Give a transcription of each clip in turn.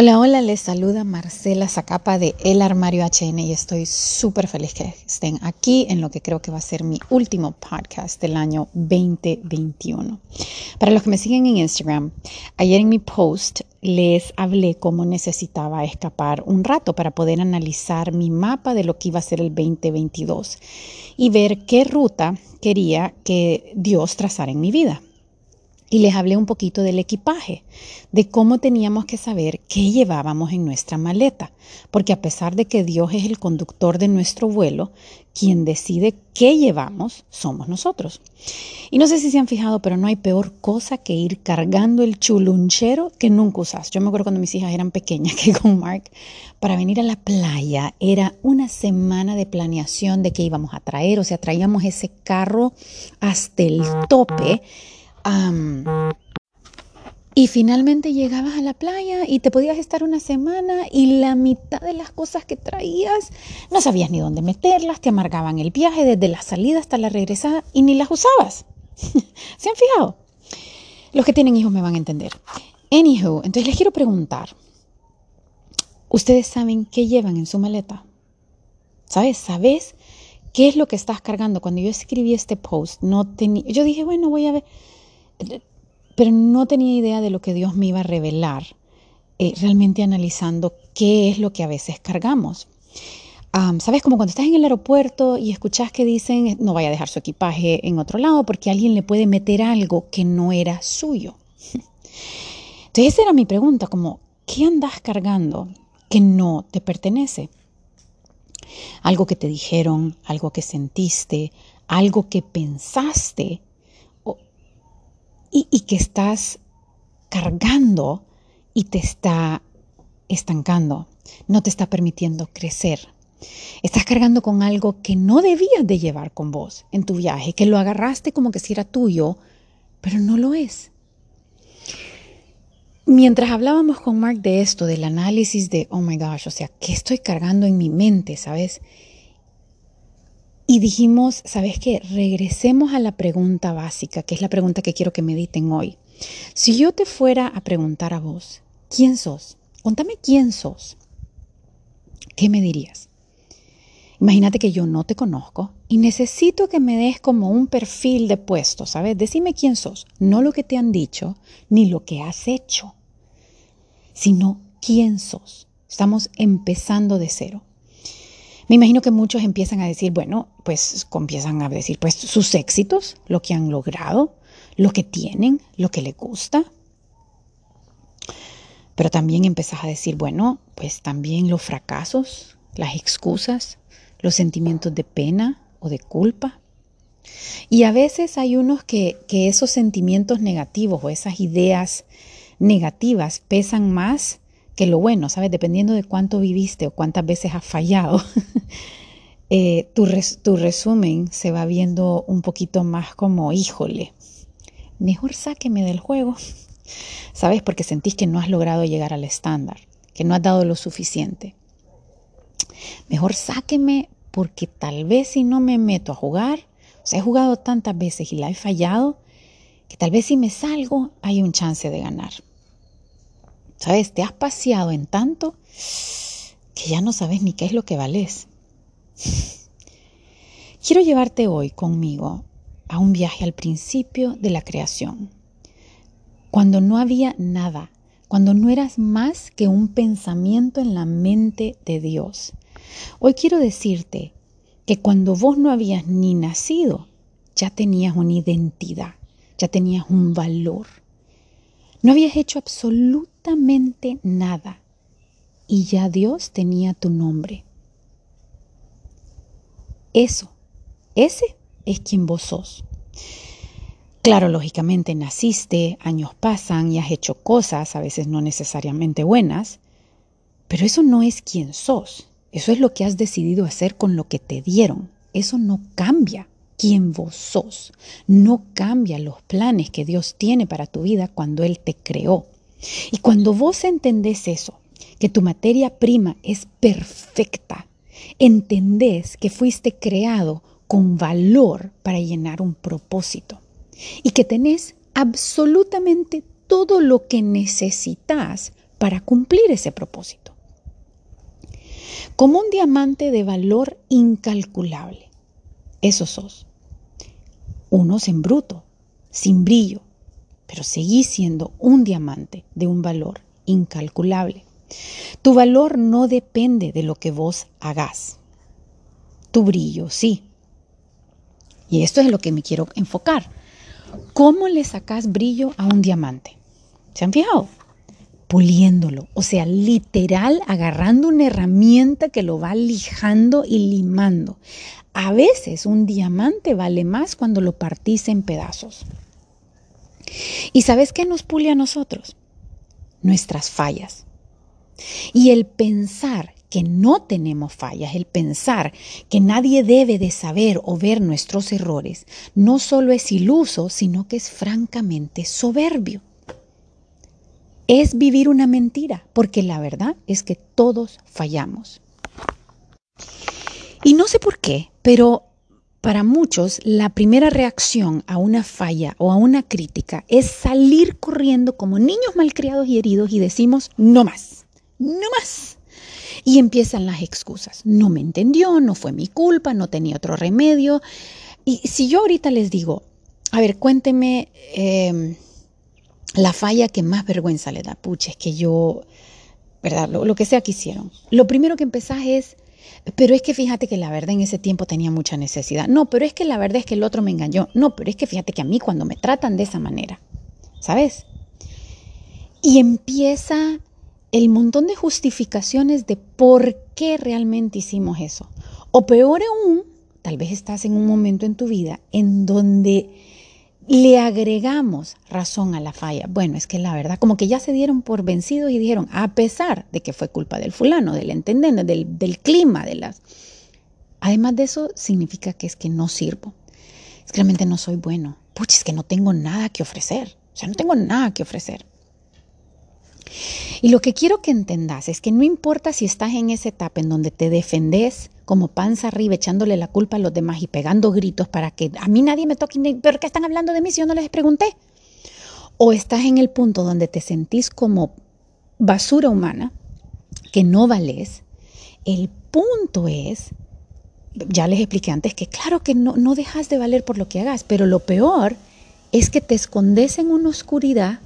Hola, hola, les saluda Marcela Zacapa de El Armario HN y estoy súper feliz que estén aquí en lo que creo que va a ser mi último podcast del año 2021. Para los que me siguen en Instagram, ayer en mi post les hablé cómo necesitaba escapar un rato para poder analizar mi mapa de lo que iba a ser el 2022 y ver qué ruta quería que Dios trazara en mi vida y les hablé un poquito del equipaje, de cómo teníamos que saber qué llevábamos en nuestra maleta, porque a pesar de que Dios es el conductor de nuestro vuelo, quien decide qué llevamos somos nosotros. Y no sé si se han fijado, pero no hay peor cosa que ir cargando el chulunchero que nunca usas. Yo me acuerdo cuando mis hijas eran pequeñas que con Mark, para venir a la playa era una semana de planeación de qué íbamos a traer, o sea, traíamos ese carro hasta el tope y finalmente llegabas a la playa y te podías estar una semana y la mitad de las cosas que traías no sabías ni dónde meterlas, te amargaban el viaje desde la salida hasta la regresada y ni las usabas. ¿Se han fijado? Los que tienen hijos me van a entender. Anywho, entonces les quiero preguntar, ¿ustedes saben qué llevan en su maleta? ¿Sabes? ¿Sabes qué es lo que estás cargando? Cuando yo escribí este post, no tenía, yo dije, bueno, voy a ver pero no tenía idea de lo que Dios me iba a revelar, eh, realmente analizando qué es lo que a veces cargamos. Sabes, como cuando estás en el aeropuerto y escuchas que dicen no vaya a dejar su equipaje en otro lado porque alguien le puede meter algo que no era suyo. Entonces esa era mi pregunta, como, ¿qué andas cargando que no te pertenece? Algo que te dijeron, algo que sentiste, algo que pensaste y, que estás cargando y te está estancando, no te está permitiendo crecer. Estás cargando con algo que no debías de llevar con vos en tu viaje, que lo agarraste como que si era tuyo, pero no lo es. Mientras hablábamos con Mark de esto, del análisis de, oh my gosh, o sea, ¿qué estoy cargando en mi mente, sabes? Y dijimos, ¿sabes qué? Regresemos a la pregunta básica, que es la pregunta que quiero que mediten hoy. Si yo te fuera a preguntar a vos, ¿quién sos? Contame quién sos. ¿Qué me dirías? Imagínate que yo no te conozco y necesito que me des como un perfil de puesto, ¿sabes? Decime quién sos, no lo que te han dicho ni lo que has hecho, sino quién sos. Estamos empezando de cero. Me imagino que muchos empiezan a decir, bueno, pues empiezan a decir, pues sus éxitos, lo que han logrado, lo que tienen, lo que les gusta. Pero también empezás a decir, bueno, pues también los fracasos, las excusas, los sentimientos de pena o de culpa. Y a veces hay unos que, que esos sentimientos negativos o esas ideas negativas pesan más que lo bueno, ¿sabes? Dependiendo de cuánto viviste o cuántas veces has fallado, eh, tu, tu resumen se va viendo un poquito más como, híjole, mejor sáqueme del juego, ¿sabes? Porque sentís que no has logrado llegar al estándar, que no has dado lo suficiente. Mejor sáqueme porque tal vez si no me meto a jugar, o sea, he jugado tantas veces y la he fallado, que tal vez si me salgo hay un chance de ganar. ¿Sabes? Te has paseado en tanto que ya no sabes ni qué es lo que vales. Quiero llevarte hoy conmigo a un viaje al principio de la creación, cuando no había nada, cuando no eras más que un pensamiento en la mente de Dios. Hoy quiero decirte que cuando vos no habías ni nacido, ya tenías una identidad, ya tenías un valor. No habías hecho absolutamente nada y ya Dios tenía tu nombre. Eso, ese es quien vos sos. Claro, lógicamente naciste, años pasan y has hecho cosas, a veces no necesariamente buenas, pero eso no es quien sos. Eso es lo que has decidido hacer con lo que te dieron. Eso no cambia quién vos sos. No cambia los planes que Dios tiene para tu vida cuando Él te creó. Y cuando vos entendés eso, que tu materia prima es perfecta, entendés que fuiste creado con valor para llenar un propósito y que tenés absolutamente todo lo que necesitas para cumplir ese propósito. Como un diamante de valor incalculable. Eso sos. Unos en bruto, sin brillo, pero seguís siendo un diamante de un valor incalculable. Tu valor no depende de lo que vos hagas. Tu brillo sí. Y esto es lo que me quiero enfocar. ¿Cómo le sacas brillo a un diamante? ¿Se han fijado? Puliéndolo, o sea, literal agarrando una herramienta que lo va lijando y limando. A veces un diamante vale más cuando lo partís en pedazos. ¿Y sabes qué nos pule a nosotros? Nuestras fallas. Y el pensar que no tenemos fallas, el pensar que nadie debe de saber o ver nuestros errores, no solo es iluso, sino que es francamente soberbio. Es vivir una mentira, porque la verdad es que todos fallamos. Y no sé por qué, pero para muchos la primera reacción a una falla o a una crítica es salir corriendo como niños malcriados y heridos y decimos, no más, no más y empiezan las excusas. No me entendió, no fue mi culpa, no tenía otro remedio. Y si yo ahorita les digo, a ver, cuénteme em, la falla que más vergüenza le da, pucha, es que yo, ¿verdad? Lo, que sea que hicieron. Lo primero que empezás es, pero es que fíjate que la verdad en ese tiempo tenía mucha necesidad. No, pero es que la verdad es que el otro me engañó. No, pero es que fíjate que a mí cuando me tratan de esa manera, ¿sabes? Y empieza el montón de justificaciones de por qué realmente hicimos eso. O peor aún, tal vez estás en un momento en tu vida en donde le agregamos razón a la falla. Bueno, es que la verdad, como que ya se dieron por vencidos y dijeron, a pesar de que fue culpa del fulano, del entendente, del, clima, de las... Además de eso, significa que es que no sirvo. Es que realmente no soy bueno. Pucha, es que no tengo nada que ofrecer. O sea, no tengo nada que ofrecer. Y lo que quiero que entendas es que no importa si estás en esa etapa en donde te defendes como panza arriba echándole la culpa a los demás y pegando gritos para que a mí nadie me toque, pero ¿qué están hablando de mí si yo no les pregunté? O estás en el punto donde te sentís como basura humana, que no vales. El punto es, ya les expliqué antes, que claro que no, no dejas de valer por lo que hagas, pero lo peor es que te escondes en una oscuridad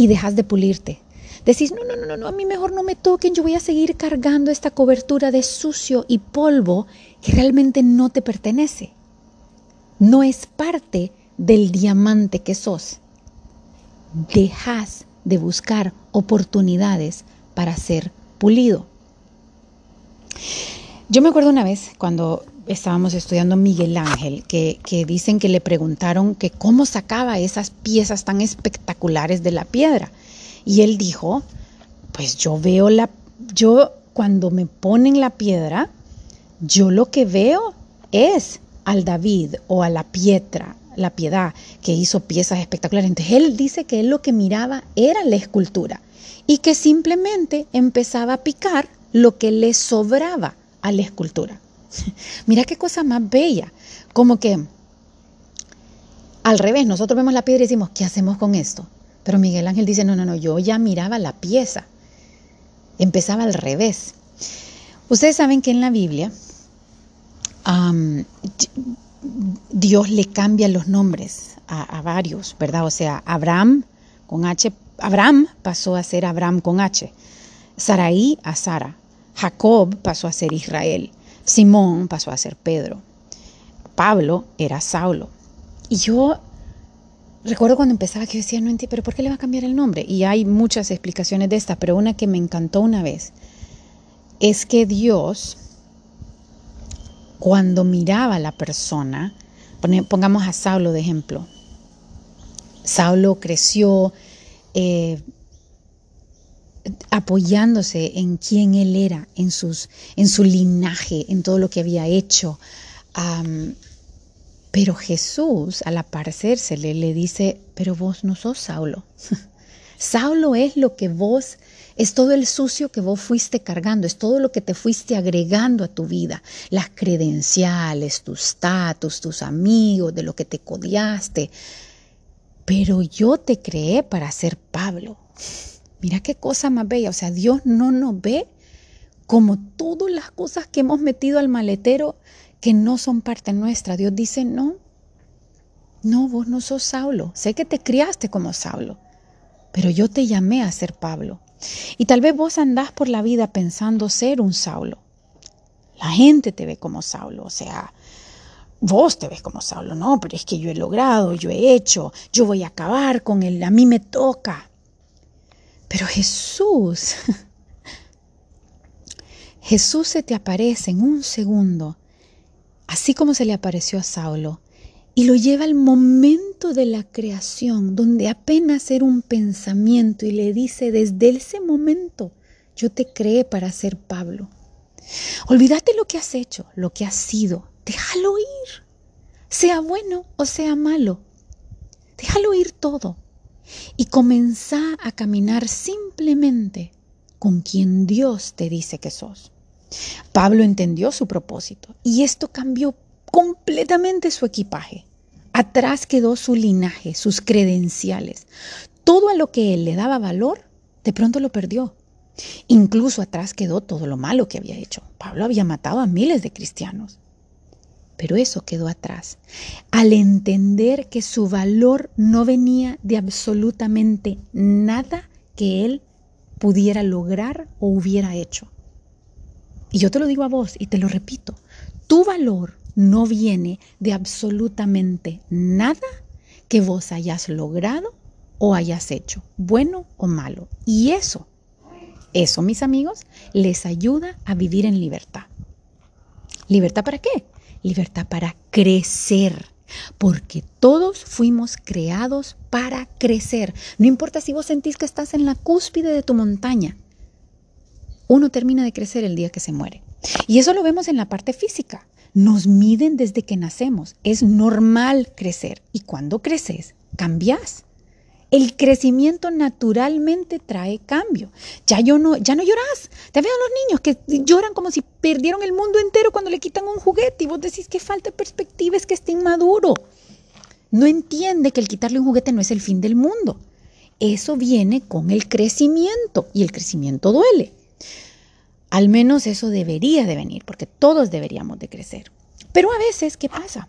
y dejas de pulirte. Decís, no, no, no, no, a mí mejor no me toquen, yo voy a seguir cargando esta cobertura de sucio y polvo que realmente no te pertenece. No es parte del diamante que sos. Dejas de buscar oportunidades para ser pulido. Yo me acuerdo una vez cuando estábamos estudiando Miguel Ángel, que, dicen que le preguntaron que cómo sacaba esas piezas tan espectaculares de la piedra. Y él dijo, pues yo veo la, yo cuando me ponen la piedra, yo lo que veo es al David o a la piedra, la piedad, que hizo piezas espectaculares. Entonces él dice que él lo que miraba era la escultura y que simplemente empezaba a picar lo que le sobraba a la escultura. Mira qué cosa más bella. Como que al revés, nosotros vemos la piedra y decimos, ¿qué hacemos con esto? Pero Miguel Ángel dice, no, no, no, yo ya miraba la pieza. Empezaba al revés. Ustedes saben que en la Biblia Dios le cambia los nombres a, a, varios, ¿verdad? O sea, Abraham con H, Abraham pasó a ser Abraham con H, Saraí a Sara, Jacob pasó a ser Israel, Simón pasó a ser Pedro. Pablo era Saulo. Y yo recuerdo cuando empezaba que yo decía, no entiendo, pero ¿por qué le va a cambiar el nombre? Y hay muchas explicaciones de esta, pero una que me encantó una vez es que Dios, cuando miraba a la persona, pongamos a Saulo de ejemplo, Saulo creció, eh, apoyándose en quién él era, en, sus, en su linaje, en todo lo que había hecho. pero Jesús, al aparecérsele, le dice, pero vos no sos Saulo. Saulo es lo que vos, es todo el sucio que vos fuiste cargando, es todo lo que te fuiste agregando a tu vida, las credenciales, tus status, tus amigos, de lo que te codiaste. Pero yo te creé para ser Pablo. Mira qué cosa más bella. O sea, Dios no nos ve como todas las cosas que hemos metido al maletero que no son parte nuestra. Dios dice, no, no, vos no sos Saulo. Sé que te criaste como Saulo, pero yo te llamé a ser Pablo. Y tal vez vos andás por la vida pensando ser un Saulo. La gente te ve como Saulo, o sea, vos te ves como Saulo, no, pero es que yo he logrado, yo he hecho, yo voy a acabar con él, a mí me toca. Pero Jesús, Jesús se te aparece en un segundo, así como se le apareció a Saulo, y lo lleva al momento de la creación, donde apenas era un pensamiento y le dice, desde ese momento yo te creé para ser Pablo. Olvídate lo que has hecho, lo que has sido, déjalo ir, sea bueno o sea malo, déjalo ir todo y comenzá a caminar simplemente con quien Dios te dice que sos. Pablo entendió su propósito y esto cambió completamente su equipaje. Atrás quedó su linaje, sus credenciales. Todo a lo que él le daba valor, de pronto lo perdió. Incluso atrás quedó todo lo malo que había hecho. Pablo había matado a miles de cristianos. Pero eso quedó atrás. Al entender que su valor no venía de absolutamente nada que él pudiera lograr o hubiera hecho. Y yo te lo digo a vos y te lo repito, tu valor no viene de absolutamente nada que vos hayas logrado o hayas hecho, bueno o malo. Y eso, eso mis amigos, les ayuda a vivir en libertad. ¿Libertad para qué? Libertad para crecer. Porque todos fuimos creados para crecer. No importa si vos sentís que estás en la cúspide de tu montaña. Uno termina de crecer el día que se muere. Y eso lo vemos en la parte física. Nos miden desde que nacemos. Es normal crecer. Y cuando creces, cambias. El crecimiento naturalmente trae cambio. Ya yo no, ya no lloras. Te veo a los niños que lloran como si perdieron el mundo entero cuando le quitan un juguete y vos decís que falta perspectiva, es que está inmaduro. No entiende que el quitarle un juguete no es el fin del mundo. Eso viene con el crecimiento y el crecimiento duele. Al menos eso debería de venir, porque todos deberíamos de crecer. Pero a veces, ¿qué pasa?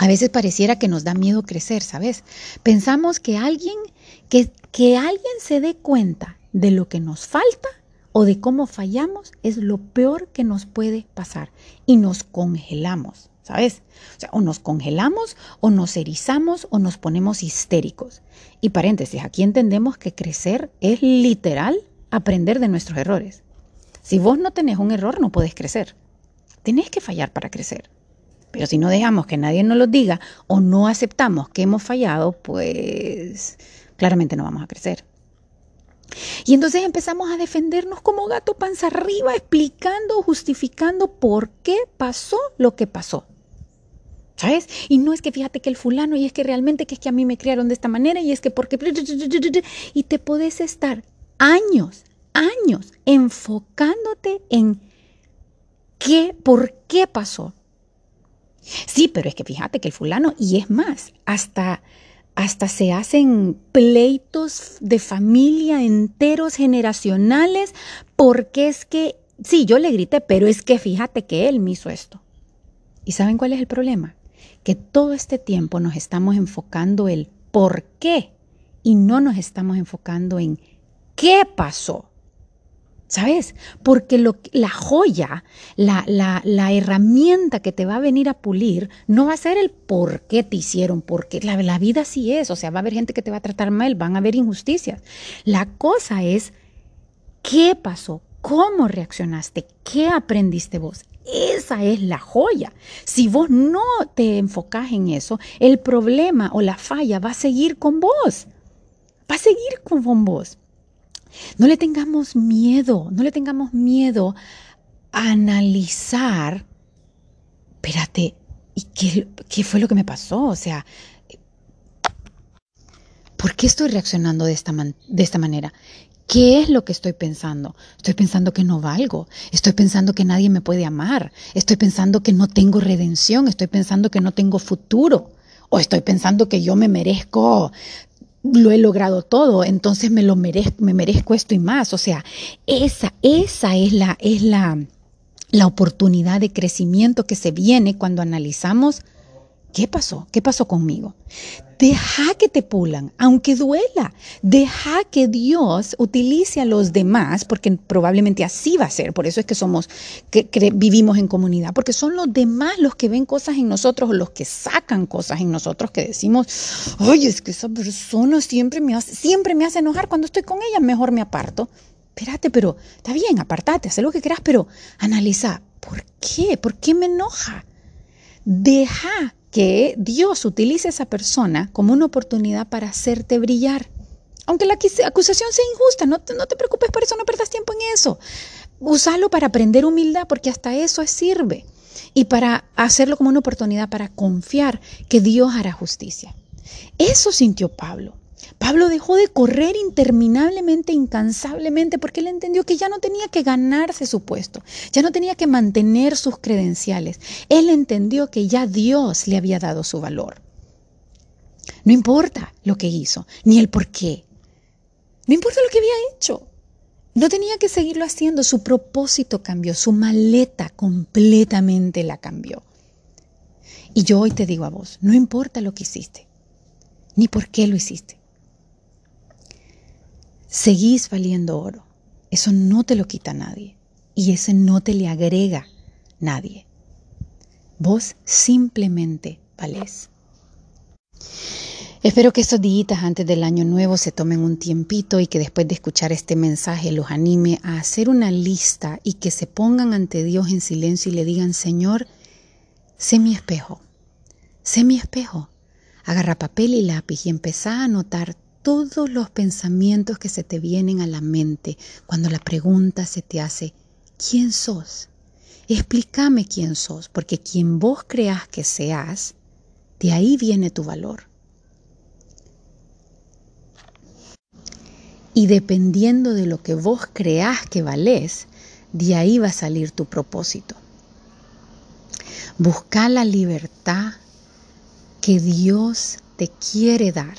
A veces pareciera que nos da miedo crecer, ¿sabes? Pensamos que alguien, que, que alguien se dé cuenta de lo que nos falta o de cómo fallamos es lo peor que nos puede pasar y nos congelamos, ¿sabes? O o nos congelamos o nos erizamos o nos ponemos histéricos. Y paréntesis, aquí entendemos que crecer es literal aprender de nuestros errores. Si vos no tenés un error, no podés crecer. Tenés que fallar para crecer. Pero si no dejamos que nadie nos lo diga o no aceptamos que hemos fallado, pues claramente no vamos a crecer. Y entonces empezamos a defendernos como gato panza arriba, explicando, justificando por qué pasó lo que pasó. ¿Sabes? Y no es que fíjate que el fulano, y es que realmente que es que a mí me criaron de esta manera, y es que porque... Y te podés estar años años enfocándote en qué, por qué pasó. Sí, pero es que fíjate que el fulano, y es más, hasta, hasta se hacen pleitos de familia enteros, generacionales, porque es que, sí, yo le grité, pero es que fíjate que él me hizo esto. ¿Y saben cuál es el problema? Que todo este tiempo nos estamos enfocando en por qué y no nos estamos enfocando en qué pasó. ¿Sabes? Porque la joya, la, herramienta que te va a venir a pulir, no va a ser el por qué te hicieron, porque la, la vida sí es, o sea, va a haber gente que te va a tratar mal, van a haber injusticias. La cosa es, ¿qué pasó? ¿Cómo reaccionaste? ¿Qué aprendiste vos? Esa es la joya. Si vos no te enfocás en eso, el problema o la falla va a seguir con vos. Va a seguir con vos. No le tengamos miedo, no le tengamos miedo a analizar, espérate, ¿y qué, fue lo que me pasó? O sea, ¿por qué estoy reaccionando de esta, de esta manera? ¿Qué es lo que estoy pensando? Estoy pensando que no valgo, estoy pensando que nadie me puede amar, estoy pensando que no tengo redención, estoy pensando que no tengo futuro, o estoy pensando que yo me merezco lo he logrado todo, entonces me lo merezco, me merezco esto y más. O sea, esa, esa es la, es la, la oportunidad de crecimiento que se viene cuando analizamos ¿Qué pasó? ¿Qué pasó conmigo? Deja que te pulan, aunque duela. Deja que Dios utilice a los demás, porque probablemente así va a ser. Por eso es que somos, que, vivimos en comunidad, porque son los demás los que ven cosas en nosotros, los que sacan cosas en nosotros, que decimos, oye, es que esa persona siempre me hace, siempre me hace enojar. Cuando estoy con ella, mejor me aparto. Espérate, pero está bien, apartate, haz lo que quieras, pero analiza, ¿por qué? ¿Por qué me enoja? Deja que Dios utilice a esa persona como una oportunidad para hacerte brillar. Aunque la acusación sea injusta, no te, no te preocupes por eso, no perdas tiempo en eso. Úsalo para aprender humildad, porque hasta eso sirve. Y para hacerlo como una oportunidad para confiar que Dios hará justicia. Eso sintió Pablo. Pablo dejó de correr interminablemente, incansablemente, porque él entendió que ya no tenía que ganarse su puesto, ya no tenía que mantener sus credenciales. Él entendió que ya Dios le había dado su valor. No importa lo que hizo, ni el por qué. No importa lo que había hecho. No tenía que seguirlo haciendo. Su propósito cambió, su maleta completamente la cambió. Y yo hoy te digo a vos, no importa lo que hiciste, ni por qué lo hiciste seguís valiendo oro. Eso no te lo quita nadie y ese no te le agrega nadie. Vos simplemente valés. Espero que estos días antes del año nuevo se tomen un tiempito y que después de escuchar este mensaje los anime a hacer una lista y que se pongan ante Dios en silencio y le digan, Señor, sé mi espejo, sé mi espejo. Agarra papel y lápiz y empezá a anotar todos los pensamientos que se te vienen a la mente cuando la pregunta se te hace, ¿quién sos? Explícame quién sos, porque quien vos creas que seas, de ahí viene tu valor. Y dependiendo de lo que vos creas que valés, de ahí va a salir tu propósito. Busca la libertad que Dios te quiere dar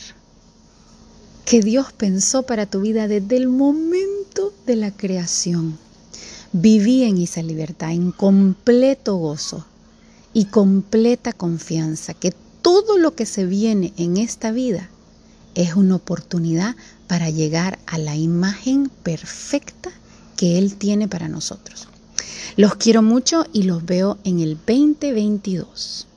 que Dios pensó para tu vida desde el momento de la creación. Viví en esa libertad, en completo gozo y completa confianza que todo lo que se viene en esta vida es una oportunidad para llegar a la imagen perfecta que Él tiene para nosotros. Los quiero mucho y los veo en el 2022.